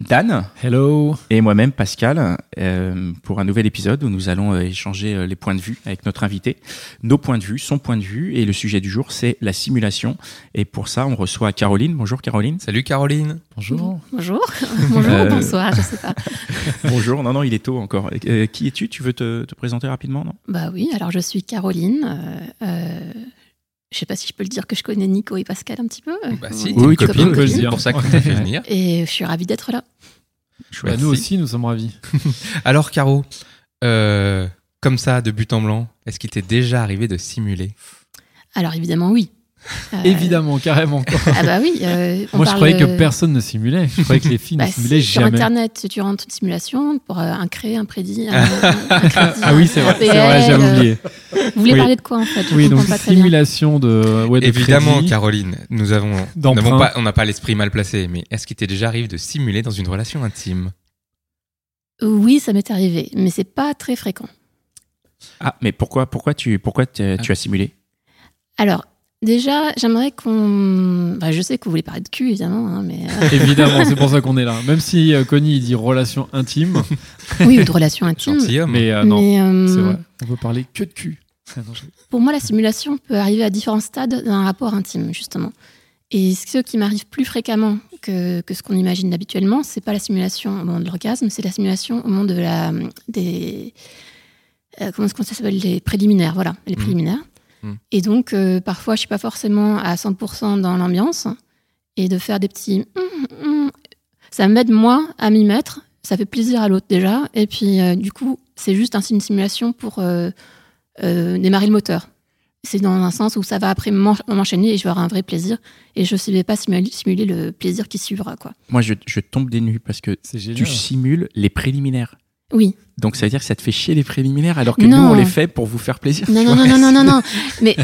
Dan Hello. et moi-même, Pascal, euh, pour un nouvel épisode où nous allons euh, échanger euh, les points de vue avec notre invité, nos points de vue, son point de vue. Et le sujet du jour, c'est la simulation. Et pour ça, on reçoit Caroline. Bonjour Caroline. Salut Caroline. Bonjour. Bonjour, bonjour, Euh, bonsoir, je sais pas. Bonjour. Non, non, il est tôt encore. Euh, qui es-tu? Tu veux te, te présenter rapidement non? Bah oui, alors je suis Caroline. Je sais pas si je peux le dire que je connais Nico et Pascal un petit peu. Bah si, Oui, copine, le dire. pour ça qu'on t'a fait venir. Et je suis ravie d'être là. Bah, nous aussi, nous sommes ravis. Alors Caro, euh, comme ça, de but en blanc, est-ce qu'il t'est déjà arrivé de simuler? Alors évidemment, oui. Euh, Évidemment, carrément. quoi. Ah bah oui. euh, on Moi, je croyais que euh, personne ne simulait. Je croyais que les filles bah, ne simulaient si, Sur jamais. Internet, tu rentres une simulation pour euh, un créé, un prédit, un, un crédit, Ah oui, c'est vrai, vrai, j'avais oublié. Vous voulez Oui. parler de quoi en fait? Je Oui, donc pas très bien. simulation de, ouais, de Évidemment, crédit. Caroline, nous avons, nous pas, on n'a pas l'esprit mal placé, mais est-ce qu'il t'est déjà arrivé de simuler dans une relation intime? Oui, ça m'est arrivé, mais c'est pas très fréquent. Ah, mais pourquoi, pourquoi, tu, pourquoi tu tu as simulé? Alors, déjà, j'aimerais qu'on. bah, je sais que vous voulez parler de cul, évidemment, hein, mais. euh, Évidemment, c'est pour ça qu'on est là. Même si euh, Connie il dit relation intime, oui, ou de relations intimes. Gentilhomme. mais euh, non, mais, euh, c'est vrai. On peut parler que de cul. Ah, Pour moi, la simulation peut arriver à différents stades d'un rapport intime, justement. Et ce qui m'arrive plus fréquemment que, que ce qu'on imagine habituellement, c'est pas la simulation au moment de l'orgasme, c'est la simulation au moment de la des euh, comment est-ce qu'on ça s'appelle les préliminaires, voilà, les Mhm. préliminaires. Et donc euh, parfois, je suis pas forcément à 100% dans l'ambiance et de faire des petits, hum, hum, ça m'aide moi à m'y mettre. Ça fait plaisir à l'autre déjà, et puis euh, du coup, c'est juste ainsi une simulation pour euh, euh, démarrer le moteur. C'est dans un sens où ça va après m'en- m'enchaîner et je vais avoir un vrai plaisir. Et je ne vais pas simuler, le plaisir qui suivra. Quoi. Moi, je, je tombe des nues parce que tu simules les préliminaires. Oui. Donc ça veut dire que ça te fait chier les préliminaires alors que Non. nous, on les fait pour vous faire plaisir. Non, non, non, non, non, non, non. Mais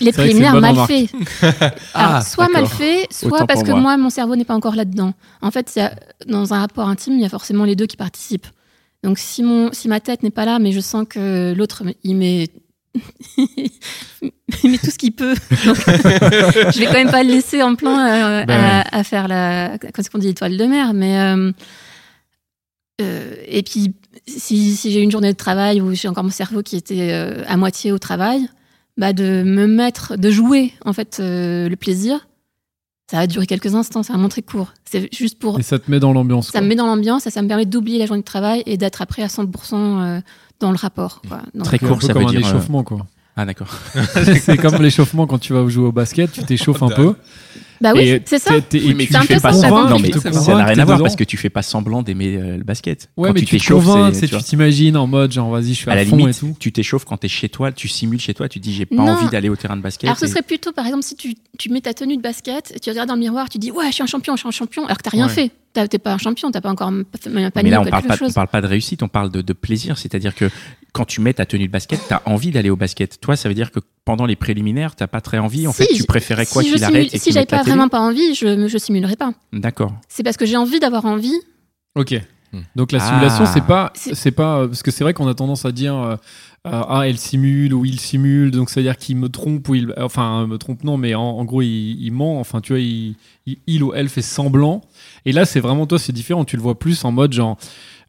les préliminaires mal faits. Ah, soit mal d'accord. fait, soit Autant parce que moi. moi. mon cerveau n'est pas encore là-dedans. En fait, il y a- dans un rapport intime, il y a forcément les deux qui participent. Donc, si, mon, si ma tête n'est pas là, mais je sens que l'autre, il met, il met tout ce qu'il peut. Donc, je vais quand même pas le laisser en plan euh, Ben à, à faire la, qu'est-ce qu'on dit, étoile de mer. Mais, euh, euh, et puis, si, si j'ai une journée de travail où j'ai encore mon cerveau qui était euh, à moitié au travail, bah de me mettre, de jouer en fait euh, le plaisir, ça va durer quelques instants, c'est vraiment très court. C'est juste pour. Et ça te met dans l'ambiance. Ça quoi. me met dans l'ambiance et ça me permet d'oublier la journée de travail et d'être après à 100% euh, dans le rapport. Quoi. Donc, Très C'est un court, peu ça comme veut un dire. euh, échauffement, quoi. Ah d'accord. c'est comme l'échauffement quand tu vas jouer au basket, tu t'échauffes un peu. Bah oui, et c'est ça. t'es- t'es- et Oui, mais tu c'est un tu peu fais pas semblant. Non, mais ça n'a rien à voir parce que tu fais pas semblant d'aimer euh, le basket. Ouais, Quand mais tu t'échauffes, tu t'imagines en mode genre vas-y, je suis à, à la fond limite, et tout. tu t'échauffes quand t'es chez toi, tu simules chez toi, tu dis j'ai pas Non. envie d'aller au terrain de basket. Alors ce serait plutôt, par exemple, si tu, tu mets ta tenue de basket, et tu regardes dans le miroir, tu dis ouais, je suis un champion, je suis un champion, alors que t'as rien Ouais. fait. T'as- T'es pas un champion, t'as pas encore un Mais panier là, ou on parle, pas, on chose. parle pas de réussite, on parle de, de plaisir. C'est-à-dire que quand tu mets ta tenue de basket, t'as envie d'aller au basket. Toi, ça veut dire que pendant les préliminaires, t'as pas très envie. En Si, fait, tu préférais quoi si qu'il simule- arrête et Si qu'il j'avais pas vraiment pas envie, je, je simulerais pas. D'accord. C'est parce que j'ai envie d'avoir envie. Ok. Hmm. Donc la Ah. simulation, c'est pas, C'est- pas, euh, parce que c'est vrai qu'on a tendance à dire euh, euh, ah elle simule ou il simule, donc ça veut dire qu'il me trompe ou il, enfin me trompe non, mais en, en gros il, il ment, enfin tu vois il, il, il ou elle fait semblant. Et là c'est vraiment toi c'est différent, tu le vois plus en mode genre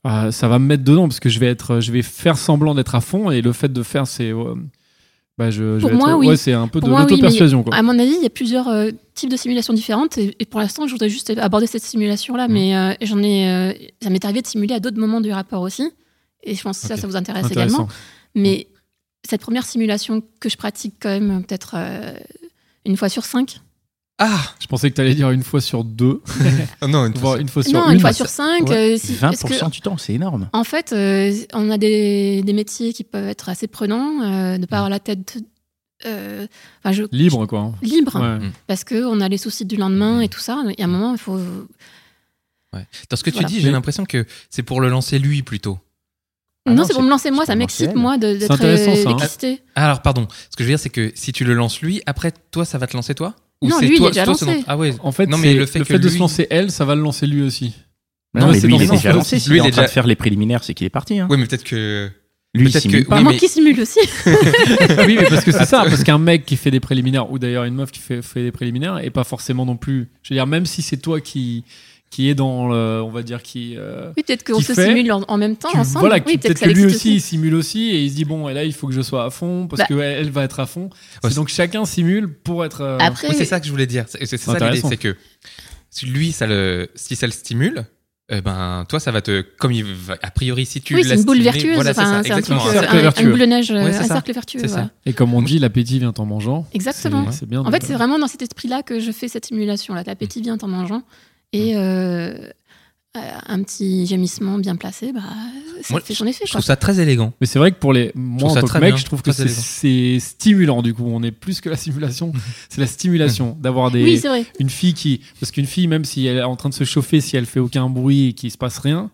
euh, ça va me mettre dedans parce que je vais être, je vais faire semblant d'être à fond et le fait de faire c'est euh, bah je, Pour moi, être, oui. ouais c'est un peu Pour de oui, l'auto-persuasion quoi. À mon avis, il y a plusieurs euh, types de simulations différentes. Et, et pour l'instant, je voudrais juste aborder cette simulation-là. Mhm. Mais euh, j'en ai, euh, ça m'est arrivé de simuler à d'autres moments du rapport aussi. Et je pense que ça, ça vous intéresse également. Mais cette première simulation que je pratique quand même peut-être une fois sur cinq. Ah Je pensais que tu allais dire une fois sur deux, Oh Non, une fois. une fois sur non, une. une fois sur cinq. Ouais. euh, si- 20% est-ce que- du temps, c'est énorme. En fait, euh, on a des, des métiers qui peuvent être assez prenants, euh, de pas avoir la tête euh, enfin, je- Libre quoi. libre, Ouais. parce qu'on a les soucis du lendemain et tout ça. Il y a un moment, il faut. Ouais. Dans ce que tu Voilà. dis, j'ai l'impression que c'est pour le lancer lui plutôt. Ah non, non, c'est pour me lancer moi, ça m'excite moi de- d'être intéressant, euh, ça, hein. Ah, Alors, pardon. Ce que je veux dire, c'est que si tu le lances lui, après, toi, ça va te lancer toi? Non, c'est lui, il toi, est déjà lancé. non- Ah ouais. En fait, Non, mais le fait que de lui- se lancer elle, ça va le lancer lui aussi. Non, Non, mais c'est lui, il est le sens déjà lancé. S'il lui, est il en est train de faire les préliminaires, c'est qu'il est parti. Hein. Oui, mais peut-être que. Lui, il peut-être simule que- pas. oui, Moi mais- qui simule aussi. oui, mais parce que c'est ça, parce qu'un mec qui fait des préliminaires, ou d'ailleurs une meuf qui fait, fait des préliminaires, et pas forcément non plus. Je veux dire, même si c'est toi qui, qui est dans le, on va dire, qui. euh, Oui, peut-être qu'on Qui se fait- simule en, en même temps, tu- ensemble. voilà, oui, qui- peut-être que lui aussi, il simule aussi, et il se dit, bon, et là, il faut que je sois à fond, parce Bah. que elle, elle va être à fond. Ouais, C'est donc chacun simule pour être. euh, Après, Oui, c'est ça que je voulais dire. C'est c'est ça l'idée, c'est que si lui, ça le, si ça le stimule, eh ben, toi, ça va te, comme il va, a priori, si tu oui, c'est une boule vertueuse. voilà, c'est ça, c'est un truc, euh, cercle un- vertueux. une boule de neige, euh, Ouais, c'est un ça. cercle vertueux. C'est ça. Et comme on dit, l'appétit vient en mangeant. Exactement. C'est- C'est bien. En fait, c'est vraiment dans cet esprit-là que je fais cette simulation-là. L'appétit vient en mangeant. Et euh, euh, un petit gémissement bien placé, bah, ça Moi, fait son effet. Je quoi. trouve ça très élégant. Mais c'est vrai que pour les. Moi, en tant très que mec, bien, je trouve que c'est stimulant, du coup. On est plus que la simulation. c'est la stimulation d'avoir des. Oui, c'est vrai. une fille qui parce qu'une fille même si elle est en train de se chauffer si elle fait aucun bruit et qu'il se passe rien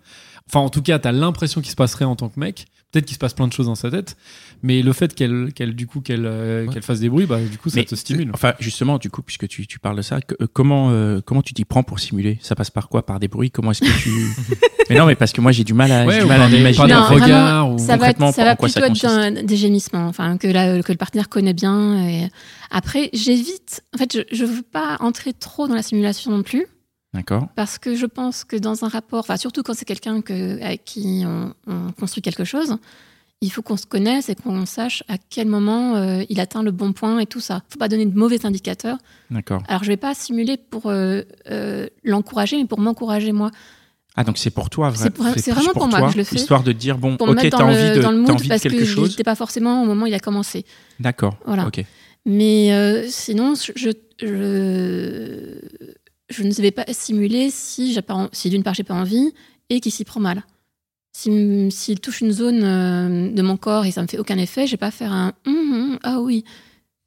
enfin en tout cas t'as l'impression qu'il se passe rien en tant que mec peut-être qu'il se passe plein de choses dans sa tête mais le fait qu'elle qu'elle du coup qu'elle euh, Ouais. qu'elle fasse des bruits bah du coup ça Mais, te stimule Enfin, justement, du coup, puisque tu, tu parles de ça, que- euh, comment, euh, comment tu t'y prends pour simuler? Ça passe par quoi? Par des bruits? Comment est-ce que tu. mais non, mais parce que moi, j'ai du mal à, Ouais, du ou mal à m'imaginer. vraiment, regards ou Ça va, être, ça va quoi ça plutôt être d'un- des gémissements, enfin que, la- que le partenaire connaît bien. Et après, j'évite. En fait, je, je veux pas entrer trop dans la simulation non plus, D'accord. parce que je pense que dans un rapport, enfin surtout quand c'est quelqu'un que, avec qui on, on construit quelque chose, il faut qu'on se connaisse et qu'on sache à quel moment euh, il atteint le bon point et tout ça. Faut pas donner de mauvais indicateurs. D'accord. Alors je vais pas simuler pour euh, euh, l'encourager, mais pour m'encourager moi. Ah, donc c'est pour toi, C'est vra- pour- c'est vraiment pour moi toi, que je le fais. Histoire de dire, bon, Pour ok, t'as envie de, dans le mood envie de parce quelque que chose. j'étais pas forcément au moment où il a commencé. D'accord. Voilà. Ok. Mais sinon, je, je, je, ne vais pas simuler si, si d'une part j'ai pas envie et qu'il s'y prend mal. S'il s'il touche une zone euh, de mon corps et ça me fait aucun effet, je vais pas faire un Hum, hum, ah oui.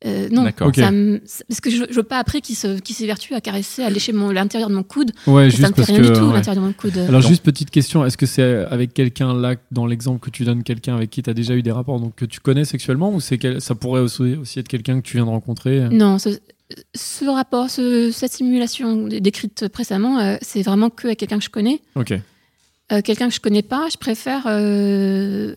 Euh, non, D'accord. Ok. ça me- c'est- parce que je, je veux pas après qu'il s'évertue à caresser, à lécher l'intérieur de mon coude. ouais ça juste me fait rien que du tout, ouais. l'intérieur de mon coude. alors Donc- juste petite question est-ce que c'est avec quelqu'un là dans l'exemple que tu donnes quelqu'un avec qui tu as déjà eu des rapports donc que tu connais sexuellement ou c'est ça pourrait aussi, aussi être quelqu'un que tu viens de rencontrer Non, ce, ce rapport, ce- cette simulation décrite précédemment, euh, c'est vraiment que avec quelqu'un que je connais. ok Euh, quelqu'un que je connais pas, je préfère euh,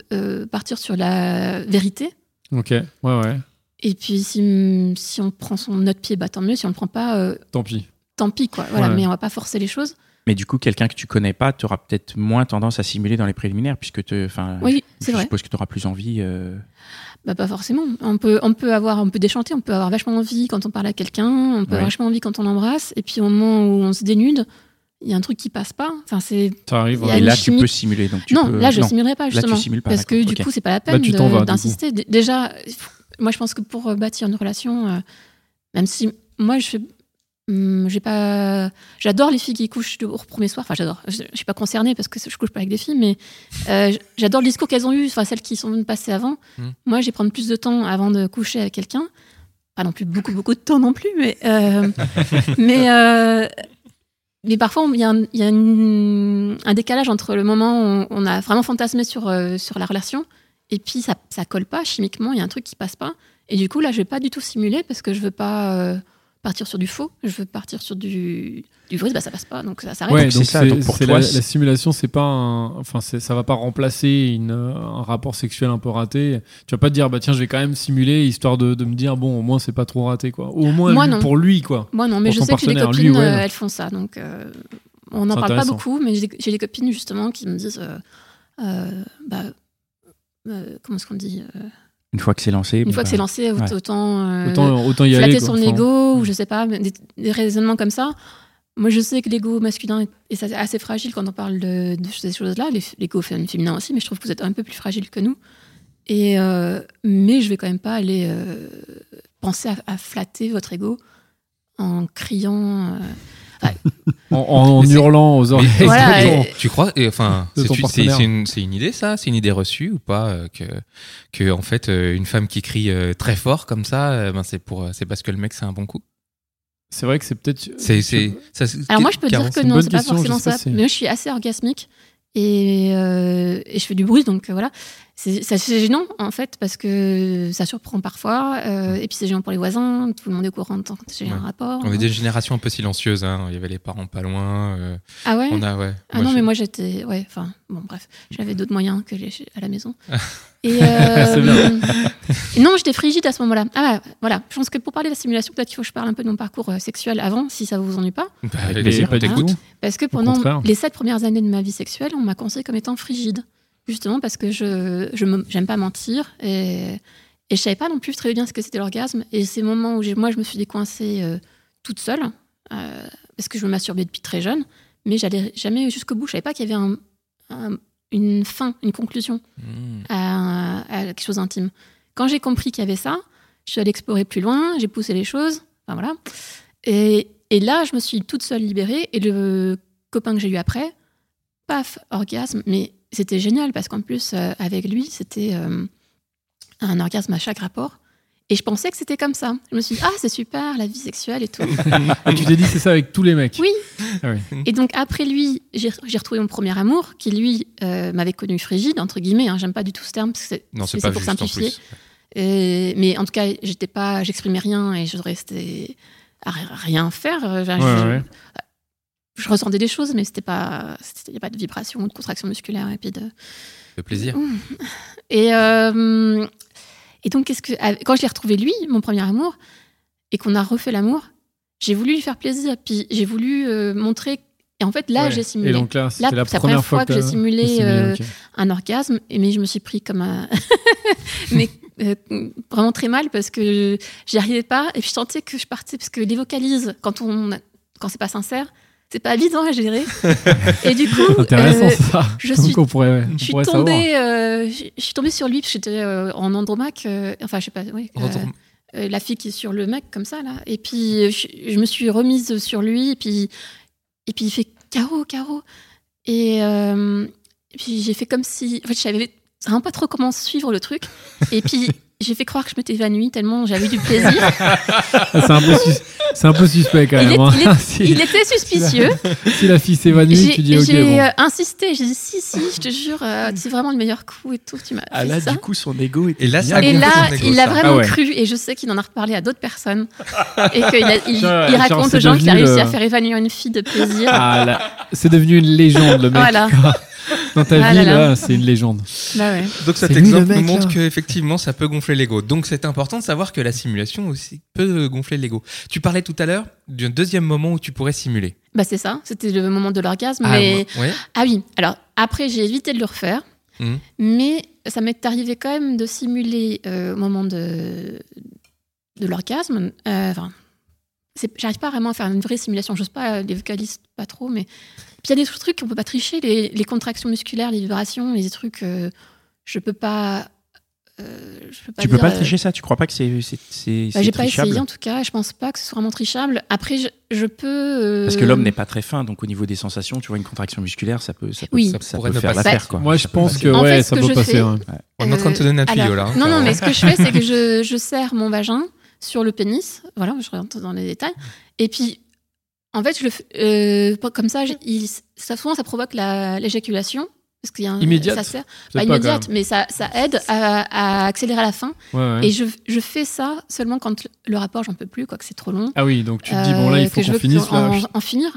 partir sur la vérité. ok ouais ouais Et puis si, si on prend son notre pied, bah tant mieux. Si on le prend pas, tant pis tant pis quoi. Voilà, Ouais. mais on va pas forcer les choses. Mais du coup, quelqu'un que tu connais pas, tu auras peut-être moins tendance à simuler dans les préliminaires, puisque te, enfin, Oui, je c'est vrai. suppose que tu auras plus envie. euh, Bah pas forcément. On peut, on peut avoir, on peut déchanter, on peut avoir vachement envie quand on parle à quelqu'un, on peut Ouais. avoir vachement envie quand on l'embrasse. Et puis au moment où on se dénude, il y a un truc qui passe pas. Enfin c'est ça arrive Il y a Et là, tu peux simuler. Donc tu non, peux- là je non. simulerai pas tu justement. simules pas, parce que du ok. coup c'est pas la Là, peine d'insister. Déjà, moi je pense que pour euh, bâtir une relation, euh, même si moi je fais, hum, j'ai pas, j'adore les filles qui couchent au premier soir. Enfin j'adore. Je, je suis pas concernée parce que je couche pas avec des filles, mais euh, j'adore le discours qu'elles ont eu, enfin celles qui sont passées avant. Mhm. Moi, je vais prendre plus de temps avant de coucher avec quelqu'un. Pas non plus beaucoup beaucoup de temps non plus, mais euh, mais euh, mais parfois, il y a, un, il y a une- un décalage entre le moment où on a vraiment fantasmé sur, sur la relation et puis ça, ça colle pas chimiquement, il y a un truc qui passe pas. Et du coup, là, je vais pas du tout simuler parce que je veux pas partir sur du faux, je veux partir sur du, du vrai, bah, ça passe pas, donc ça s'arrête. Ouais, Donc, c'est donc ça, c'est donc pour c'est toi, la, simulation, c'est pas un, enfin ça va pas remplacer une, un rapport sexuel un peu raté. Tu vas pas te dire bah tiens je vais quand même simuler histoire de, de me dire bon au moins c'est pas trop raté quoi. Ou au moins Moi, lui- non. pour lui quoi. Moi, non, mais je sais que j'ai des copines, lui euh, elles font ça, donc euh, on n'en parle pas beaucoup, mais j'ai des, j'ai des copines justement qui me disent, euh, euh, bah, euh, comment est-ce qu'on dit euh, Une fois que c'est lancé. Une bon, fois que c'est lancé, ouais. autant, euh, Autant autant y flatter aller. son. Enfin, ego ou je sais pas des, des raisonnements comme ça moi je sais que l'ego masculin est, assez- fragile quand on parle de, de ces choses-là l'ego fé- féminin aussi mais je trouve que vous êtes un peu plus fragile que nous et euh, mais je vais quand même pas aller euh, penser à, à flatter votre ego en criant En, hurlant aux oreilles. Voilà, de ton- et- Tu crois, enfin, c'est une, idée ça, c'est une idée reçue ou pas euh, que que en fait euh, une femme qui crie euh, très fort comme ça, euh, ben c'est pour, euh, c'est parce que le mec c'est un bon coup? C'est vrai que c'est peut-être. Alors moi je peux dire que non c'est pas forcément ça si- mais moi je suis assez orgasmique Et, euh, et je fais du bruit, donc voilà. C'est gênant, en fait, parce que ça surprend parfois. euh, et puis c'est gênant pour les voisins, tout le monde est au courant quand j'ai Ouais. un rapport. On est des générations un peu silencieuses. Hein. Il y avait les parents pas loin. euh, Ah ouais On a, ouais. Ah Moi, non, je- mais moi j'étais. Ouais, enfin, bon, bref, j'avais d'autres moyens que les à la maison. Et euh, C'est bien. et non, j'étais frigide à ce moment-là. Ah, voilà. Je pense que pour parler de la simulation, peut-être qu'il faut que je parle un peu de mon parcours euh, sexuel avant, si ça vous ennuie pas. Bah, Avec les- plaisir. Pas. Parce que pendant les sept premières années de ma vie sexuelle, on m'a conseillé comme étant frigide. Justement parce que je je me- j'aime pas mentir et, et je savais pas non plus très bien ce que c'était l'orgasme. Et ces moments où moi je me suis décoincée euh, toute seule, euh, parce que je me masturbais depuis très jeune, mais j'allais jamais jusqu'au bout. Je savais pas qu'il y avait un- un- une fin, une conclusion Mmh. à, à quelque chose d'intime. Quand j'ai compris qu'il y avait ça, je suis allée explorer plus loin, j'ai poussé les choses, enfin voilà. Et, et là, je me suis toute seule libérée et le copain que j'ai eu après, paf, orgasme, mais c'était génial parce qu'en plus, euh, avec lui, c'était euh, un orgasme à chaque rapport. Et je pensais que c'était comme ça. Je me suis dit, ah, c'est super, la vie sexuelle et tout. Et tu t'es dit c'est ça avec tous les mecs. Oui. Ah oui. Et donc après lui, j'ai retrouvé mon premier amour, qui lui euh, m'avait connu frigide entre guillemets. Hein, J'aime pas du tout ce terme parce que c'est pour juste en simplifier. plus. Et- mais en tout cas, j'étais pas, j'exprimais rien et je restais à ri- rien faire. Je, Ouais, je- ouais. Je ressentais des choses, mais c'était pas, il n'y a pas de vibration ou de contraction musculaire et puis de. De plaisir. Et euh, et donc qu'est-ce que quand je l'ai retrouvé lui, mon premier amour, et qu'on a refait l'amour, j'ai voulu lui faire plaisir, puis j'ai voulu euh, montrer. Et en fait là, Ouais. j'ai simulé Et donc là, c'était la c'est la première fois que j'ai simulé, euh, un orgasme, et mais je me suis pris comme un. mais euh, vraiment très mal parce que j'y arrivais pas, et puis je sentais que je partais, parce que les vocalises, quand, on, quand c'est pas sincère, c'est pas évident à gérer. et du coup, Intéressant euh, ça. je suis- on pourrait, on je suis tombée, euh, je je suis tombée sur lui parce que j'étais euh, en andromaque, euh, enfin je sais pas, oui, euh, euh, la fille qui est sur le mec comme ça là, et puis je, je me suis remise sur lui et puis et puis il fait Caro, Caro, et, euh, et puis j'ai fait comme si, en fait je savais vraiment pas trop comment suivre le truc, et puis j'ai fait croire que je m'étais évanouie tellement j'avais eu du plaisir. C'est un, peu sus- c'est un peu suspect quand Il même. est- hein. il est- si, Il était suspicieux. si la fille s'évanouit, J'ai tu dis ok. j'ai, bon. euh, insisté, j'ai dit si si, je te jure, euh, c'est vraiment le meilleur coup et tout. Tu m'as Ah fait là, ça. du coup, son ego était Et là, ça Et là, son ego, il a ça. vraiment Ah ouais. cru, et je sais qu'il en a reparlé à d'autres personnes, et qu'il il, il raconte aux gens qu'il a réussi à faire évanouir une fille de plaisir. Ah, là, c'est devenu une légende le mec. Voilà. Dans ta Ah vie là c'est une légende. Bah ouais. Donc cet exemple nous montre qu'effectivement ça peut gonfler l'ego. Donc c'est important de savoir que la simulation aussi peut gonfler l'ego. Tu parlais tout à l'heure d'un deuxième moment où tu pourrais simuler. Bah c'est ça, c'était le moment de l'orgasme. Ah, mais... ouais. ah oui, alors après j'ai évité de le refaire, Mhm. mais ça m'est arrivé quand même de simuler euh, au moment de, de l'orgasme. Euh, Enfin, j'arrive pas vraiment à faire une vraie simulation, j'ose pas, les vocalistes pas trop, mais puis il y a des trucs qu'on peut pas tricher, les, les contractions musculaires, les vibrations, les trucs, euh, je peux pas. euh, je peux pas Tu peux pas euh, tricher ça? Tu crois pas que c'est c'est c'est bah, j'ai pas trichable? essayé en tout cas, je pense pas que ce soit vraiment trichable. Après, je, je peux. euh, Parce que l'homme n'est pas très fin, donc au niveau des sensations, tu vois une contraction musculaire, ça peut, ça peut, Oui. ça, peut faire l'affaire quoi. Moi, je Ça peut pense que En ouais, fait, ça ce que peut je passer. fais- ouais. On est en train de te donner un tuyau là. hein, non, non, mais ce que je fais, c'est que je, je serre mon vagin sur le pénis. Voilà, je rentre dans les détails. Et puis, en fait, je le fais, euh, comme ça, il- ça, souvent, ça provoque la- l'éjaculation. Parce qu'il y a un, Immédiate Ça sert, pas, immédiate, mais ça, ça aide à, à accélérer à la fin. même. Ouais, ouais. Et je, je fais ça seulement quand le, rapport, j'en peux plus, quoi, que c'est trop long. Ah oui, donc tu te dis, bon là, Euh, il faut que je qu'on veux finisse là. en, en finir.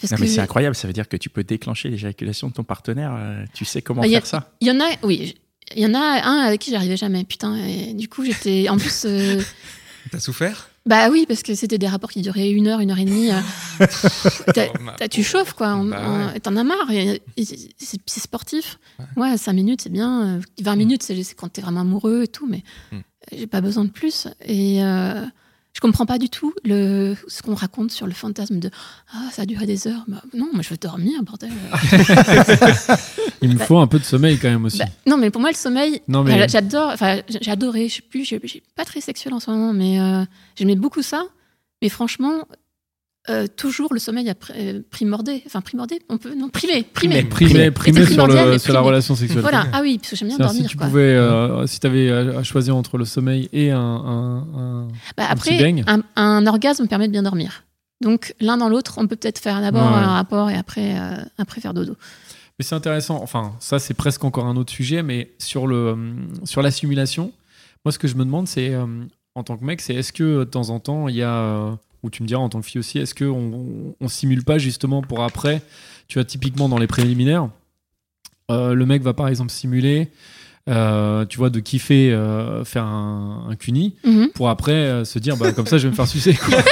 Parce Non, mais c'est incroyable, ça veut dire que tu peux déclencher l'éjaculation de ton partenaire. euh, Tu sais comment Bah, a- faire ça Il y en a, oui, il y en a un avec qui j'arrivais jamais, putain. Et du coup, j'étais. En plus. euh, T'as souffert? Bah oui, parce que c'était des rapports qui duraient une heure, une heure et demie. euh, t'as- Oh, t'as- tu chauffes, quoi. en- Bah ouais. T'en as marre. c'est sportif. Ouais, 5 minutes, c'est bien. euh, 20 minutes, c'est quand t'es vraiment amoureux et tout, mais Hmm. j'ai pas besoin de plus. Et euh, je comprends pas du tout le, ce qu'on raconte sur le fantasme de Ah, ça a duré des heures. Bah, non, moi, je veux dormir, bordel. Il me Bah- faut un peu de sommeil quand même aussi. Bah, non, mais pour moi, le sommeil, Non, mais- Enfin, J'adore, enfin, adoré, je sais plus, j'ai- j'ai pas très sexuel en ce moment, mais euh, j'aimais beaucoup ça. Mais franchement, euh, toujours le sommeil a pr- euh, primordé. Enfin, primordé, on peut. Non, primé, primé. Primé, primé sur, primordial, le, mais sur la relation sexuelle. Voilà, ah oui, parce que j'aime bien dormir. si tu quoi. pouvais, euh, si tu avais à choisir entre le sommeil et un, un- un- Bah, un petit après, un, un orgasme permet de bien dormir. Donc, l'un dans l'autre, on peut peut-être faire d'abord Ouais, un rapport et après, euh, après faire dodo. Mais c'est intéressant. Enfin, ça, c'est presque encore un autre sujet, mais sur, le, sur la simulation, moi, ce que je me demande, c'est, euh, en tant que mec, c'est est-ce que de temps en temps, il y a. ou tu me diras en tant que fille aussi, est-ce qu'on on, simule pas justement pour après Tu vois, typiquement dans les préliminaires, euh, le mec va par exemple simuler, euh, tu vois, de kiffer euh, faire un, un cuni Mhm. pour après euh, se dire, bah, comme ça, je vais me faire sucer. Quoi.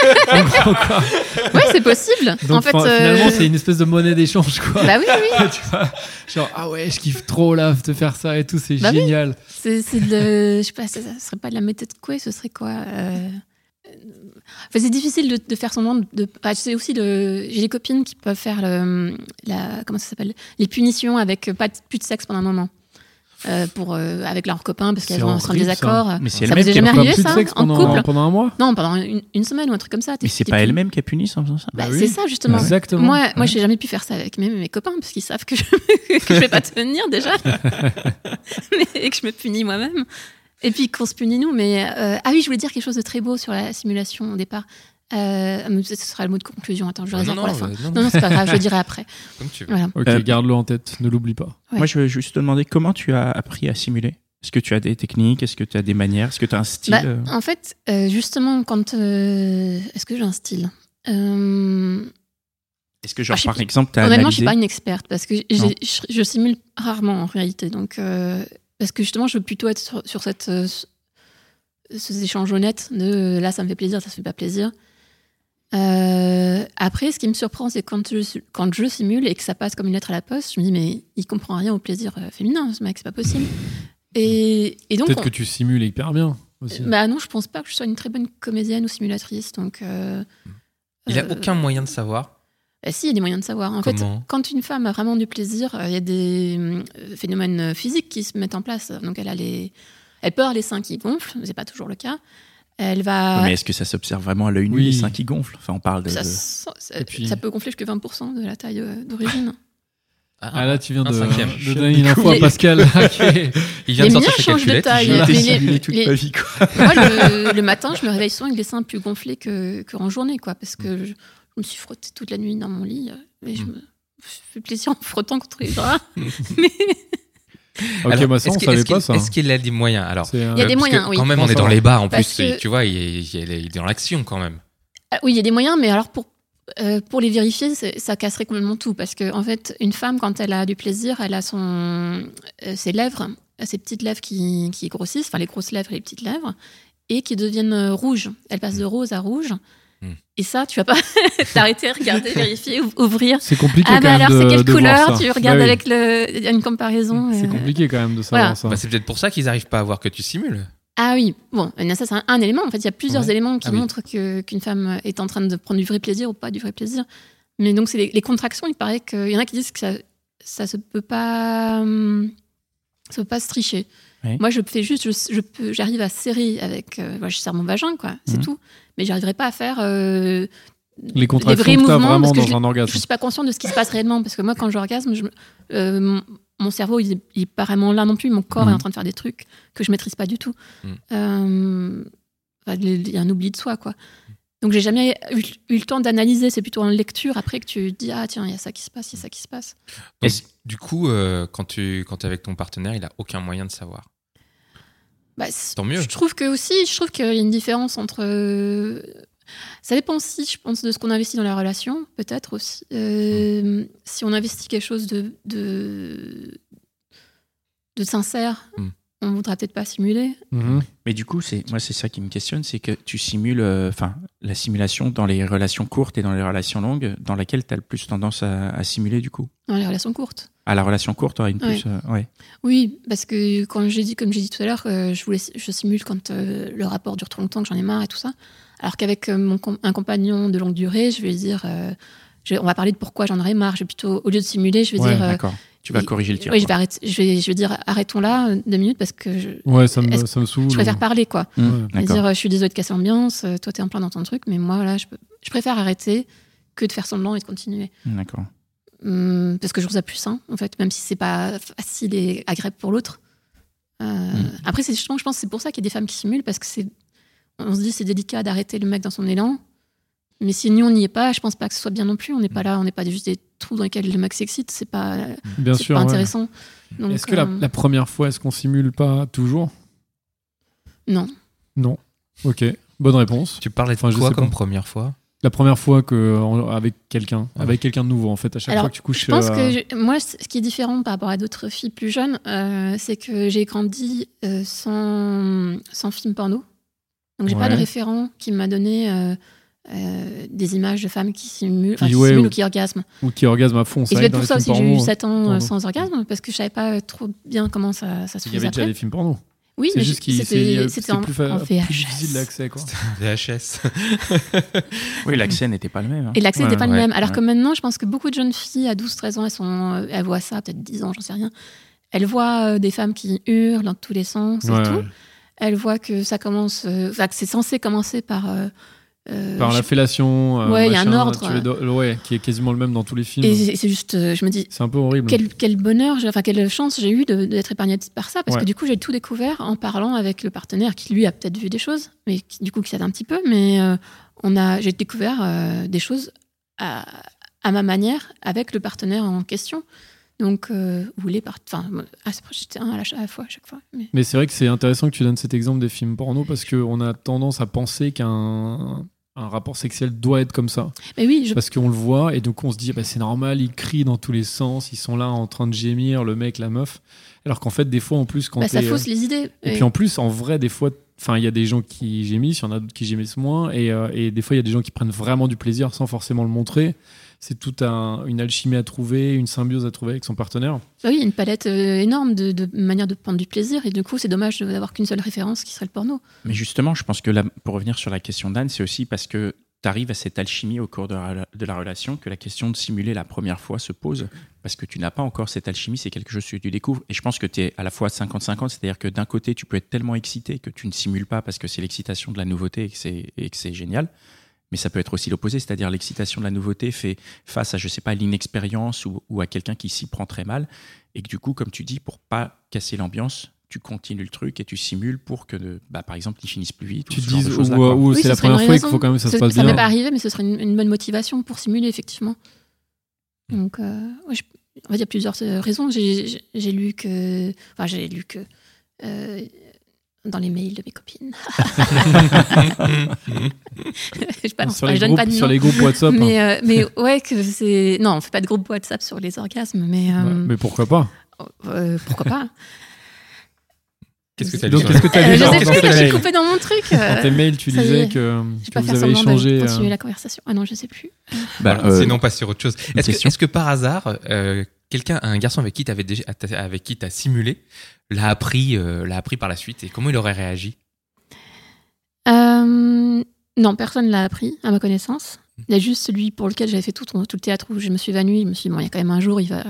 Ouais, c'est possible. Donc, en fait, fin- euh, finalement, c'est une espèce de monnaie d'échange, quoi. Bah oui, oui. tu vois, genre, ah ouais, je kiffe trop là, de faire ça et tout, c'est Bah oui. génial. C'est c'est de. Je sais pas, ça, ça serait pas de la méthode quoi, ce serait quoi euh, Enfin, c'est difficile de, de faire semblant de. de- ah, c'est aussi de. J'ai des copines qui peuvent faire le, la, comment ça s'appelle? Les punitions avec pas de, plus de sexe pendant un moment. Euh, pour, euh, avec leurs copains parce qu'elles C'est ont un horrible, ça. désaccord. Mais c'est elle-même qui a plus de ça sexe en pendant, couple? pendant un mois? Non, pendant une, une semaine ou un truc comme ça. Mais c'est pas elle-même qui a puni en faisant ça? Bah, Bah oui. C'est ça justement. Exactement. Moi, moi Ouais. j'ai jamais pu faire ça avec mes, mes copains parce qu'ils savent que je, que je vais pas tenir déjà et que je me punis moi-même. Et puis qu'on se punit nous. Mais euh, ah oui, je voulais dire quelque chose de très beau sur la simulation au départ. Euh, ce sera le mot de conclusion. Attends, je le Ah, réserve non, pour la fin. non, Non, non, c'est pas grave, je le dirai après. Comme tu veux. Voilà. Ok, Euh, garde-le en tête, ne l'oublie pas. Ouais. Moi, je veux juste te demander comment tu as appris à simuler? Est-ce que tu as des techniques? Est-ce que tu as des manières? Est-ce que tu as un style? Bah, en fait, euh, justement, quand. euh, Est-ce que j'ai un style? Euh, Est-ce que, genre, ah, je par pas. exemple, tu as Honnêtement, je analysé? suis pas une experte parce que je, je simule rarement en réalité. Donc, euh, parce que justement, je veux plutôt être sur, sur cette, euh, ce- ces échanges honnêtes de euh, là, ça me fait plaisir, ça se fait pas plaisir. Euh, après, ce qui me surprend, c'est quand je, quand je simule et que ça passe comme une lettre à la poste, je me dis, mais il comprend rien au plaisir euh, féminin, ce mec, c'est pas possible. Et, et donc, Peut-être on- que tu simules hyper bien aussi. bah non, je pense pas que je sois une très bonne comédienne ou simulatrice. Donc, euh, Il a euh, aucun moyen de savoir. Bah si, il y a des moyens de savoir. En Comment fait, quand une femme a vraiment du plaisir, euh, il y a des euh, phénomènes euh, physiques qui se mettent en place. Donc, elle a les, elle peut avoir les seins qui gonflent, mais c'est pas toujours le cas. Elle va, Mais est-ce que ça s'observe vraiment à l'œil nu, Oui. les seins qui gonflent? Enfin, on parle de. ça, puis- peut gonfler jusqu'à 20% de la taille d'origine. Ah là, tu viens de, cinquième. de donner une info à Pascal. Il vient Les de sortir changent de taille. il été les- toute les- ma vie, quoi. Moi, le, le matin, je me réveille souvent avec les seins plus gonflés que, que en journée, quoi, parce que je, je me suis frottée toute la nuit dans mon lit, euh, et je Mm. me fais plaisir en me frottant contre les draps. Ok, Alors, bah ça, est-ce on que- savait pas ça. Est-ce qu'il a des moyens Alors, euh, Il y a des moyens, que oui. Quand même, on est dans les bars en Parce plus. que- Tu vois, il est, il est dans l'action quand même. Ah oui, il y a des moyens, mais alors pour, euh, pour les vérifier, ça casserait complètement tout. Parce qu'en en fait, une femme, quand elle a du plaisir, elle a son, euh, ses lèvres, ses petites lèvres qui, qui grossissent, enfin les grosses lèvres et les petites lèvres, et qui deviennent euh, rouges. Elle passe de rose à rouge. Et ça, tu vas pas t'arrêter, regarder, vérifier, ou- ouvrir. C'est compliqué Ah bah alors, c'est quelle de couleur. Tu regardes Bah oui. avec le. Il y a une comparaison. C'est euh, compliqué quand même de savoir Voilà. ça. Bah, c'est peut-être pour ça qu'ils n'arrivent pas à voir que tu simules. Ah oui, bon, ça c'est un, un élément. En fait, il y a plusieurs Ouais. éléments qui Ah oui. montrent que- qu'une femme est en train de prendre du vrai plaisir ou pas du vrai plaisir. Mais donc, c'est les, les contractions, il paraît qu'il y en a qui disent que ça, ça se peut pas. hum, Ça peut pas se tricher. Moi, je fais juste, je, je peux, j'arrive à serrer avec, euh, moi, je serre mon vagin, quoi, c'est Mhm. tout. Mais j'arriverai pas à faire euh, Les contractions vrais que mouvements, vraiment parce que dans je- un je orgasme. suis pas consciente de ce qui se passe réellement parce que moi quand j'orgasme je, euh, mon, cerveau il, il est pas vraiment là non plus mon corps Mhm. est en train de faire des trucs que je maîtrise pas du tout Mhm. Euh, il y a un oubli de soi quoi donc j'ai jamais eu, eu le temps d'analyser c'est plutôt en lecture après que tu dis ah tiens il y a ça qui se passe il y a ça qui se passe Donc, du coup, euh, quand tu quand es avec ton partenaire, il a aucun moyen de savoir. Bah, Tant mieux. Je trouve que aussi, je trouve qu'il y a une différence entre. euh, Ça dépend aussi, je pense, de ce qu'on investit dans la relation, peut-être aussi. Euh, Si on investit quelque chose de de, de sincère, Mm. On voudra peut-être pas simuler. Mhm. Mais du coup, c'est moi, c'est ça qui me questionne, c'est que tu simules, euh, enfin, la simulation dans les relations courtes et dans les relations longues, dans laquelle tu as le plus tendance à, à simuler, du coup. Dans les relations courtes. À la relation courte, tu auras une Ouais. plus. euh, ouais. Oui, parce que quand j'ai dit, comme j'ai dit tout à l'heure, euh, je, voulais, je simule quand euh, le rapport dure trop longtemps, que j'en ai marre et tout ça. Alors qu'avec mon com- un compagnon de longue durée, je vais lui dire, euh, je- on va parler de pourquoi j'en aurais marre. Je vais plutôt, au lieu de simuler, je vais Ouais, dire, d'accord. Tu vas corriger le tir. Oui, je vais, arrêter, je, vais, je vais dire arrêtons là euh, deux minutes parce que je, Ouais, ça me, ça me saoule. je préfère parler quoi. Mmh, Ouais. Je D'accord. dire euh, je suis désolée de casser l'ambiance, euh, toi t'es en plein dans ton truc, mais moi là je, peux, je préfère arrêter que de faire semblant et de continuer. D'accord. Hum, parce que je trouve ça plus sain en fait, même si c'est pas facile et agréable pour l'autre. Euh, Mmh. Après c'est justement je pense que c'est pour ça qu'il y a des femmes qui simulent parce que c'est on se dit c'est délicat d'arrêter le mec dans son élan. Mais si nous, on n'y est pas, je pense pas que ce soit bien non plus. On n'est pas là, on n'est pas juste des trous dans lesquels le max s'excite. C'est pas, Bien sûr. pas intéressant. Est-ce que la, euh, la première fois, est-ce qu'on simule pas toujours? Non. Non. Ok. Bonne réponse. Tu parlais de Enfin, je quoi sais comme pas. première fois? La première fois que en- avec quelqu'un, Ah avec quelqu'un de nouveau en fait, à chaque Alors, fois que tu couches. Je pense euh, que je- moi, ce qui est différent par rapport à d'autres filles plus jeunes, euh, c'est que j'ai grandi euh, sans, sans film porno. Donc, j'ai pas Ouais. de référent qui m'a donné euh, euh, des images de femmes qui simulent, enfin, Qui- qui ouais, simulent ou- ou qui orgasment. ou qui orgasme à fond. Et c'est pour ça aussi que j'ai eu porno, 7 ans euh, porno. sans orgasme, parce que je savais pas trop bien comment ça, ça se Il y faisait avait déjà des films porno. Oui, mais juste j'ai- qu'il c'était c'était en, plus, en fa- plus VHS. difficile d'accès quoi. VHS. Oui, l'accès n'était pas le même. hein. Et l'accès Ouais, n'était pas le même. Alors ouais. que maintenant, je pense que beaucoup de jeunes filles à 12-13 ans, elles, sont, elles voient ça, peut-être 10 ans, j'en sais rien. Elles voient euh, des femmes qui hurlent dans tous les sens et tout. Elles voient que ça commence, euh, enfin, que c'est censé commencer par. Euh, Par la fellation. euh, Ouais, il y a un ordre, ouais, qui est quasiment le même dans tous les films. et c'est- juste, euh, je me dis, C'est un peu horrible. quel, quel bonheur, enfin, quelle chance j'ai eu de- d'être épargnée par ça, parce Ouais. que du coup, j'ai tout découvert en parlant avec le partenaire qui, lui, a peut-être vu des choses, mais qui, du coup, qui s'aide un petit peu. Mais euh, on a, j'ai découvert des choses à, à ma manière avec le partenaire en question. Donc, ou les. Enfin, ah, j'étais un à la, à la fois à chaque fois. Mais... Mais c'est vrai que c'est intéressant que tu donnes cet exemple des films porno parce qu'on a tendance à penser qu'un un rapport sexuel doit être comme ça. mais oui, je... Parce qu'on le voit et donc on se dit bah, c'est normal, ils crient dans tous les sens, ils sont là en train de gémir, le mec, la meuf. Alors qu'en fait, des fois en plus, quand bah, ça fausse les idées. Et puis en plus, en vrai, des fois, enfin, il y a des gens qui gémissent, il y en a d'autres qui gémissent moins, et, euh, et des fois, il y a des gens qui prennent vraiment du plaisir sans forcément le montrer. C'est toute un- une alchimie à trouver, une symbiose à trouver avec son partenaire. Bah oui, il y a une palette euh, énorme de, de manières de prendre du plaisir. Et du coup, c'est dommage de- d'avoir qu'une seule référence qui serait le porno. Mais justement, je pense que là, pour revenir sur la question d'Anne, c'est aussi parce que tu arrives à cette alchimie au cours de la, de la relation que la question de simuler la première fois se pose. Parce que tu n'as pas encore cette alchimie, c'est quelque chose que tu découvres. Et je pense que tu es à la fois 50-50, c'est-à-dire que d'un côté, tu peux être tellement excité que tu ne simules pas parce que c'est l'excitation de la nouveauté et que c'est génial. Mais ça peut être aussi l'opposé, c'est-à-dire l'excitation de la nouveauté fait face à, je sais pas, l'inexpérience ou, ou à quelqu'un qui s'y prend très mal. Et que du coup, comme tu dis, pour pas casser l'ambiance, tu continues le truc et tu simules pour que, bah, par exemple, il finisse plus vite. Tu te dis ou, ou Oui, c'est ce la serait une première fois qu'il raison. faut quand même que ça se passe ça bien. m'est pas arrivé, mais ce serait une, une bonne motivation pour simuler, effectivement. Donc, euh, ouais, je- en fait, il y a plusieurs euh, raisons. J'ai lu que. Enfin, j'ai lu que. euh, dans les mails de mes copines. je balance sur, pas, les je donne groupes, pas de sur nom. les groupes WhatsApp. hein. Mais, euh, mais ouais, que c'est. Non, on fait pas de groupe WhatsApp sur les orgasmes, mais. euh, Ouais, mais pourquoi pas euh, pourquoi pas Qu'est-ce que t'as Donc, lu qu'est-ce que lu Je dans- sais plus, tes je suis mails coupée dans mon truc. Dans tes mails, tu disais est. que, Je vais que pas vous faire avez semblant échangé. de euh, continuer la conversation. Ah non, je sais plus. Bah, Voilà, euh, Sinon, passe sur autre chose. Est-ce que, est-ce que par hasard, euh, quelqu'un, un garçon avec qui t'avais déjà, avec qui t'as simulé, l'a appris, euh, l'a appris par la suite et comment il aurait réagi? Euh, non, personne l'a appris, à ma connaissance. Il y a juste celui pour lequel j'avais fait tout, tout le théâtre où je me suis évanouie. Je me suis dit, bon, il y a quand même un jour, il va,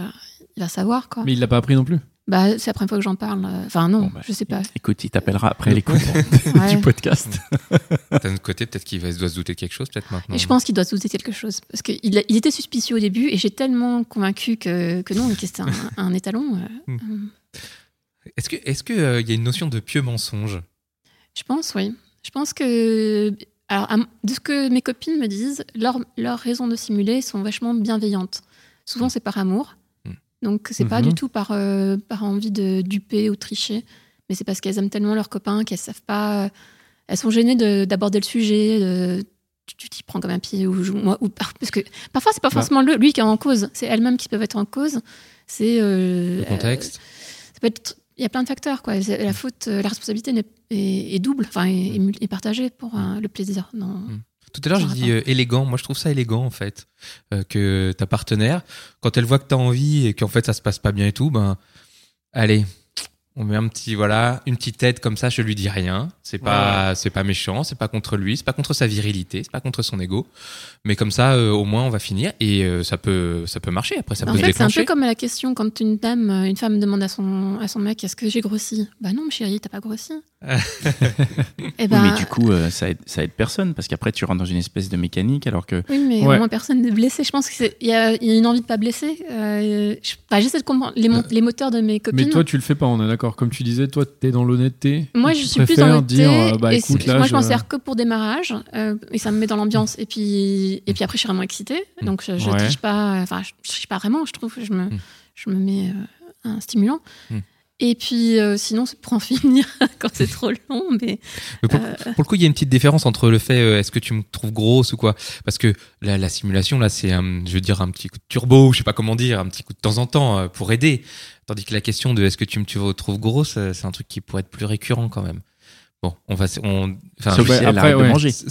il va savoir, quoi. Mais il l'a pas appris non plus? Bah, c'est la première fois que j'en parle. euh, Enfin, non, Bon, bah, je sais pas. Écoute, il t'appellera après l'écoute Ouais. du podcast. D'un autre côté, peut-être qu'il va se doit se douter de quelque chose, peut-être maintenant. Et je pense qu'il doit se douter de quelque chose. Parce qu'il il était suspicieux au début et j'ai tellement convaincu que, que non, que c'était un, un étalon. euh, Hmm. euh, Est-ce que, est-ce que euh, il y a une notion de pieux mensonge? Je pense, oui. Je pense que. Alors, de ce que mes copines me disent, leurs leurs raisons de simuler sont vachement bienveillantes. Souvent, c'est par amour. Mm. Donc, c'est pas Mhm. du tout par, euh, par envie de duper ou tricher. Mais c'est parce qu'elles aiment tellement leurs copains qu'elles savent pas. euh, Elles sont gênées de- d'aborder le sujet. de- tu- t'y prends comme un pied ou, moi, ou parce que parfois c'est pas Bah. forcément le, lui qui est en cause c'est elles-mêmes qui peuvent être en cause c'est euh, Le contexte euh, ça peut être il y a plein de facteurs quoi la faute euh, la responsabilité est, est double enfin est, partagée pour le plaisir non Tout à l'heure, j'ai dit euh, élégant. Moi, je trouve ça élégant, en fait. Euh, que ta partenaire, quand elle voit que t'as envie et qu'en fait, ça se passe pas bien et tout, ben, allez, on met un petit, voilà, une petite tête comme ça, je lui dis rien. C'est pas, c'est pas méchant, c'est pas contre lui, c'est pas contre sa virilité, c'est pas contre son ego. Mais comme ça, euh, au moins, on va finir et euh, ça peut, ça peut marcher. Après, ça en peut se fait c'est un peu comme la question quand une dame euh, une femme demande à son à son mec est-ce que j'ai grossi? Bah non chérie t'as pas grossi et Oui, ben mais du coup, euh, ça, aide, ça aide personne parce qu'après, tu rentres dans une espèce de mécanique alors que. Oui, mais Ouais. au moins personne n'est blessé. Je pense qu'il y, a il y a une envie de pas blesser. Euh, J'essaie de comprendre les, les moteurs de mes copines. Mais toi, tu le fais pas, on est d'accord. D'accord. Comme tu disais, toi, tu es dans l'honnêteté. Moi, je suis plus dans l'honnêteté. euh, bah, moi, je m'en sers que pour démarrage. euh, et ça me met dans l'ambiance. Et puis, et puis après, je suis vraiment excitée. Donc, je, je Ouais. triche pas. Enfin, je, je triche pas vraiment, je trouve. Je me, Mm. je me mets euh, un stimulant. Mm. Et puis, euh, sinon, c'est pour en finir quand c'est trop long. Mais Mais pour, euh, pour le coup, il y a une petite différence entre le fait euh, est-ce que tu me trouves grosse ou quoi? Parce que la, la simulation, là, c'est, un- je veux dire, un petit coup de turbo, je sais pas comment dire, un petit coup de temps en temps euh, pour aider. Tandis que la question de est-ce que tu me tu me trouves grosse, euh, c'est un truc qui pourrait être plus récurrent quand même. Bon, on va. On, enfin, ouais, après, arrête de ouais. manger.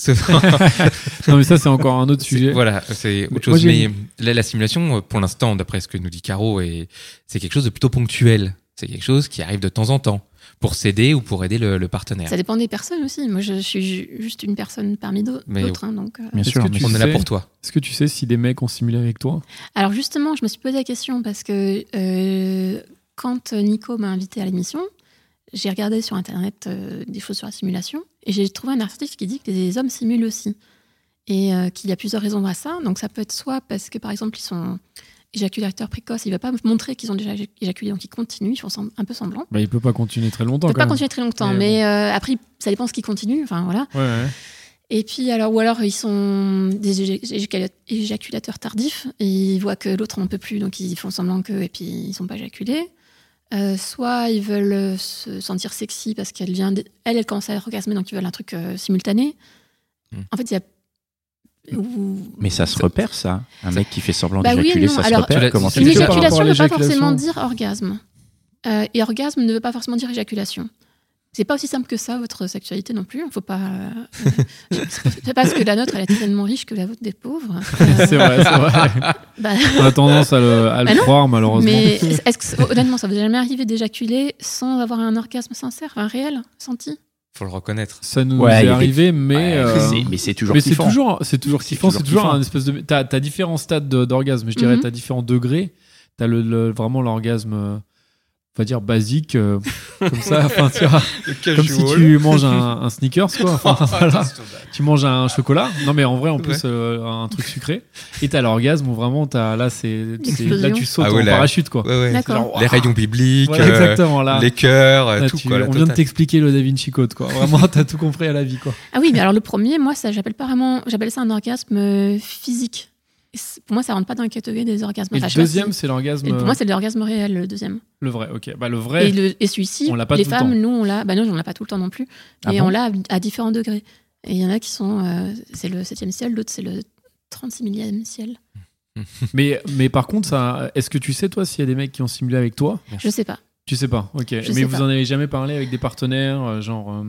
Non, mais ça, c'est encore un autre sujet. Voilà, c'est autre Moi, chose. j'ai Mais la, la simulation, pour l'instant, d'après ce que nous dit Caro, est- c'est quelque chose de plutôt ponctuel. C'est quelque chose qui arrive de temps en temps pour s'aider ou pour aider le, le partenaire. ça dépend des personnes aussi. Moi, je suis ju- juste une personne parmi d'autres. hein, donc, euh. Bien sûr. que mais tu On est là pour toi. Est-ce que tu sais si des mecs ont simulé avec toi? Alors, justement, je me suis posé la question parce que euh, quand Nico m'a invité à l'émission, j'ai regardé sur Internet euh, des choses sur la simulation et j'ai trouvé un article qui dit que les hommes simulent aussi. Et euh, qu'il y a plusieurs raisons à ça. Donc, ça peut être soit parce que, par exemple, ils sont éjaculateurs précoces, il ne va pas montrer qu'ils ont déjà éjaculé, donc ils continuent, ils font un peu semblant. bah, Il peut pas continuer très longtemps. Il peut quand pas même. continuer très longtemps, Mais mais euh, après, ça dépend ce qui continue. Enfin, voilà. Ouais, ouais. Et puis, alors, ou alors, ils sont des éja- éjacula- éjaculateurs tardifs, et ils voient que l'autre n'en peut plus, donc ils font semblant qu'eux, et puis ils sont pas éjaculés. Euh, soit ils veulent se sentir sexy parce qu'elle vient, elle, elle commence à orgasmer, donc ils veulent un truc euh, simultané. Hmm. En fait, il y a. Mais ça se repère, ça. Un mec qui fait semblant Bah oui d'éjaculer, non. ça se Alors, repère. tu l'as- Comment Une éjaculation ne veut pas forcément dire orgasme. Euh, et orgasme ne veut pas forcément dire éjaculation. C'est pas aussi simple que ça, votre sexualité non plus. Faut pas. euh, c'est pas parce que la nôtre, elle est tellement riche que la vôtre des pauvres. Euh, c'est vrai, c'est vrai. bah, On a tendance à le, à le Bah croire, malheureusement. mais est-ce que, honnêtement, ça vous est jamais arrivé d'éjaculer sans avoir un orgasme sincère, un réel, senti? Faut le reconnaître. Ça nous Ouais, est arrivé, mais. Ouais, euh, c'est- Mais c'est toujours Mais c'est kiffant. toujours, c'est toujours C'est kiffant, toujours c'est toujours kiffant. un espèce de. T'as as différents stades de- d'orgasme, je dirais, Mhm. t'as différents degrés. T'as le, le- vraiment l'orgasme, euh, on va dire basique, euh, comme ça. Enfin, tu vois, comme si tu manges un, un sneakers, quoi. Enfin, voilà. Tu manges un chocolat. Non, mais en vrai, en plus, euh, un truc sucré. Et t'as l'orgasme où vraiment, t'as, là, c'est, là, tu sautes Ah ouais, en là. parachute, quoi. Ouais, ouais. Genre, Les rayons bibliques, Voilà, euh, exactement, là. les cœurs, Là, tout tu- quoi. la on vient de t'expliquer le Da Vinci Code, quoi. Vraiment, t'as tout compris à la vie, quoi. Ah oui, mais alors le premier, moi, ça, j'appelle pas vraiment. J'appelle ça un orgasme physique. Pour moi, ça rentre pas dans la catégorie des orgasmes. Et Enfin, le deuxième, si- c'est l'orgasme. et pour moi, c'est l'orgasme réel, le deuxième. le vrai, ok. Bah, le vrai. Et, le- et celui-ci, on l'a pas les tout le femmes, temps. nous, on l'a. Bah non, on l'a pas tout le temps non plus. Ah et bon on l'a à, différents degrés. Et il y en a qui sont. euh, c'est le septième ciel, l'autre, c'est le 36 millième ciel. Mais, mais par contre, ça, est-ce que tu sais, toi, s'il y a des mecs qui ont simulé avec toi? Je sais pas. Tu sais pas, ok. Je mais vous pas. en avez jamais parlé avec des partenaires, euh, genre. euh,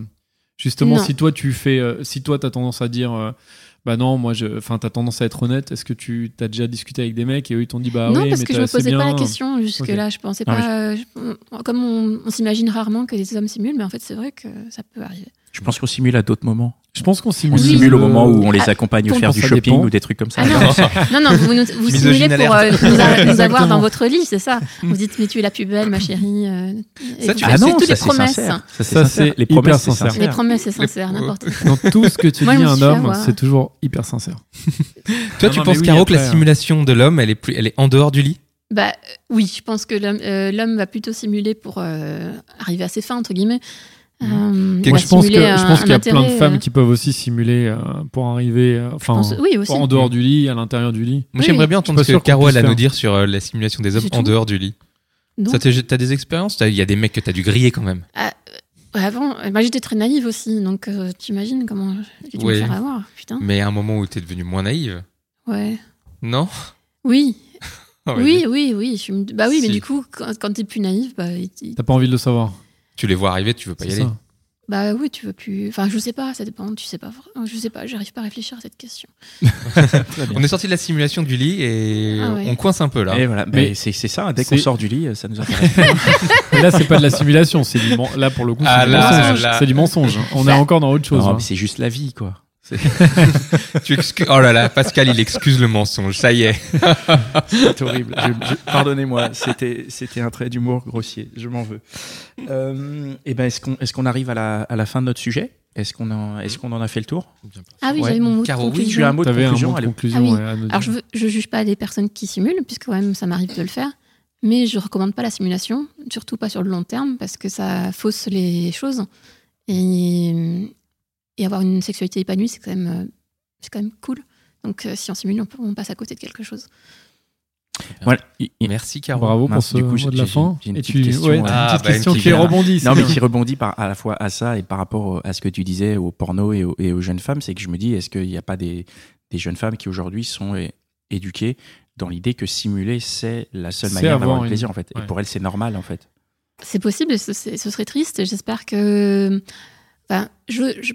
justement, Non. si toi, tu fais. euh, si toi, t'as tendance à dire. Bah non, moi, je. Enfin, t'as tendance à être honnête. Est-ce que tu t'as déjà discuté avec des mecs et eux, ils t'ont dit, bah non, oui, parce mais que je me posais pas la question jusque-là. Je pensais Ah pas. euh, je- comme on, on s'imagine rarement que les hommes simulent, mais en fait, c'est vrai que ça peut arriver. Je pense qu'on simule à d'autres moments. Je pense qu'on On simule. Oui. simule au moment où on les Ah, accompagne pour- faire du shopping dépend. ou des trucs comme ça. Ah non, non, non, vous, nous- vous simulez pour euh, nous, a- nous avoir dans votre lit, c'est ça. Vous dites, mais tu es la plus belle, ma chérie. euh, Ça, tu Ah non, toutes ça les c'est promesses. sincère. Ça, c'est Ça, sincère. c'est Les promesses, c'est sincère. sincère. Les promesses, c'est sincère, n'importe quoi. Dans tout ce que tu dis à un homme, c'est toujours hyper sincère. Toi, tu penses, Caro, que la après, simulation de l'homme, elle est plus, elle est en dehors du lit? Bah oui, je pense que l'homme euh, va plutôt simuler pour euh, arriver à ses fins, entre guillemets. Euh, Moi, il va je pense que je qu'il y a plein de femmes euh, qui peuvent aussi simuler euh, pour arriver, euh, enfin, pense- oui, aussi. en dehors du lit, à l'intérieur du lit. Moi, Oui, j'aimerais bien entendre pas ce que Caro a à nous dire sur euh, la simulation des hommes en dehors du lit. Donc, Ça t'est- T'as des expériences? Il y a des mecs que t'as dû griller quand même. avant, euh, moi j'étais très naïve aussi, donc euh, t'imagines comment j'ai dû Oui. me faire avoir, putain. Mais à un moment où t'es devenue moins naïve? Ouais. Non? Oui, Ah ouais, oui, oui, oui. je suis- Bah oui, mais du coup, quand, quand t'es plus naïve, bah, T'as pas envie de le savoir. Tu les vois arriver, tu veux pas y aller. ça. bah oui, tu veux plus. Enfin, je sais pas, ça dépend. Tu sais pas. Je sais pas. J'arrive pas à réfléchir à cette question. On est sorti de la simulation du lit et Ah ouais. on coince un peu là. Et voilà, Mais mais c'est ça, dès qu'on sort du lit, ça nous intéresse. Mais là, c'est pas de la simulation, c'est du là pour le coup, c'est Ah du là, mensonge. là. C'est du mensonge. On est encore dans autre chose. non, hein. mais c'est juste la vie, quoi. Tu excuses- Oh là là, Pascal, il excuse le mensonge. Ça y est. C'est horrible. Je- je- Pardonnez-moi, c'était c'était un trait d'humour grossier. Je m'en veux. Euh, et ben, est-ce qu'on est-ce qu'on arrive à la, à la fin de notre sujet? Est-ce qu'on en est-ce qu'on en a fait le tour? Ah oui, Ouais. j'avais mon mot de Caro, oui, conclusion. Tu as un mot de conclusion mot de conclusion Ah oui. ouais, Alors je, veux- je juge pas les personnes qui simulent, puisque quand même ça m'arrive de le faire. Mais je recommande pas la simulation, surtout pas sur le long terme, parce que ça fausse les choses. Et, et avoir une sexualité épanouie, c'est quand même, euh, c'est quand même cool. Donc, euh, si on simule, on, peut- on passe à côté de quelque chose. Voilà. Il- il- Merci Caro. Bravo pour ce du coup, mot de la j'ai- fin. j'ai une Et petite tu, question, ouais, euh, t'as Ah, une petite bah, une question petite qui rebondit. Non, mais qui rebondit par, à la fois à ça et par rapport à ce que tu disais au porno et, au- et aux jeunes femmes, c'est que je me dis, est-ce qu'il n'y a pas des, des jeunes femmes qui aujourd'hui sont é- éduquées dans l'idée que simuler, c'est la seule C'est manière d'avoir une- plaisir, en fait. ouais. Et pour elles, c'est normal, en fait. C'est possible, et ce, c'est- ce serait triste. J'espère que. Enfin, je, je-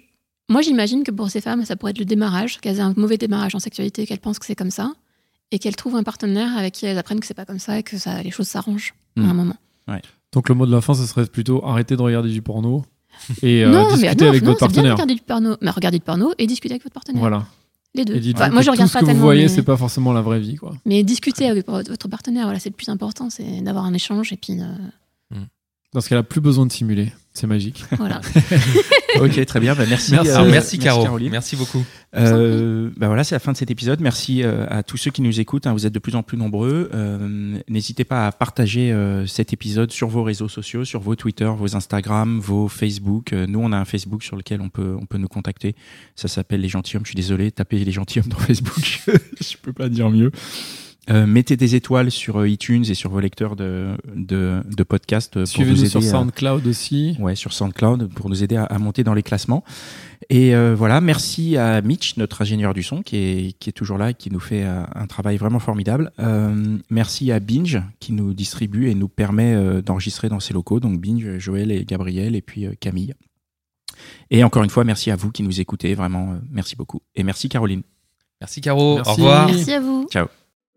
moi, j'imagine que pour ces femmes, ça pourrait être le démarrage, qu'elles aient un mauvais démarrage en sexualité, qu'elles pensent que c'est comme ça, et qu'elles trouvent un partenaire avec qui elles apprennent que c'est pas comme ça et que ça, les choses s'arrangent à un moment. Donc le mot de la fin, ce serait plutôt arrêter de regarder du porno et euh, non, mais discuter non, avec non, votre c'est bien de partenaire. regarder du porno, mais regardez du porno et discuter avec votre partenaire. Voilà. Les deux. Enfin, moi, je tout regarde ce pas que vous voyez, mais... c'est pas forcément la vraie vie, quoi. mais discuter avec votre partenaire, voilà, c'est le plus important, c'est d'avoir un échange et puis euh, Dans ce cas-là, plus besoin de simuler. C'est magique. voilà. ok, très bien. Bah, merci. Merci. euh, merci Caro. Caroline. Merci beaucoup. Euh, bah voilà, c'est la fin de cet épisode. Merci euh, à tous ceux qui nous écoutent. hein. vous êtes de plus en plus nombreux. Euh, N'hésitez pas à partager euh, cet épisode sur vos réseaux sociaux, sur vos Twitter, vos Instagram, vos Facebook. Euh, nous, on a un Facebook sur lequel on peut, on peut nous contacter. Ça s'appelle Les Gentilshommes. Je suis désolé, tapez Les Gentilshommes dans Facebook. Je peux pas dire mieux. Euh, mettez des étoiles sur euh, iTunes et sur vos lecteurs de, de, de podcasts euh, pour nous Suivez-nous sur à- SoundCloud aussi. Ouais, sur SoundCloud pour nous aider à, à monter dans les classements. Et euh, voilà, merci à Mitch, notre ingénieur du son, qui est, qui est toujours là et qui nous fait euh, un travail vraiment formidable. Euh, merci à Binge, qui nous distribue et nous permet euh, d'enregistrer dans ses locaux. Donc Binge, Joël et Gabriel, et puis euh, Camille. Et encore une fois, merci à vous qui nous écoutez. Vraiment, euh, merci beaucoup. Et merci Caroline. Merci Caro. Merci. Au revoir. Merci à vous.